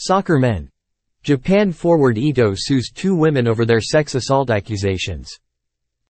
Soccer men. Japan forward Ito sues two women over their sex assault accusations.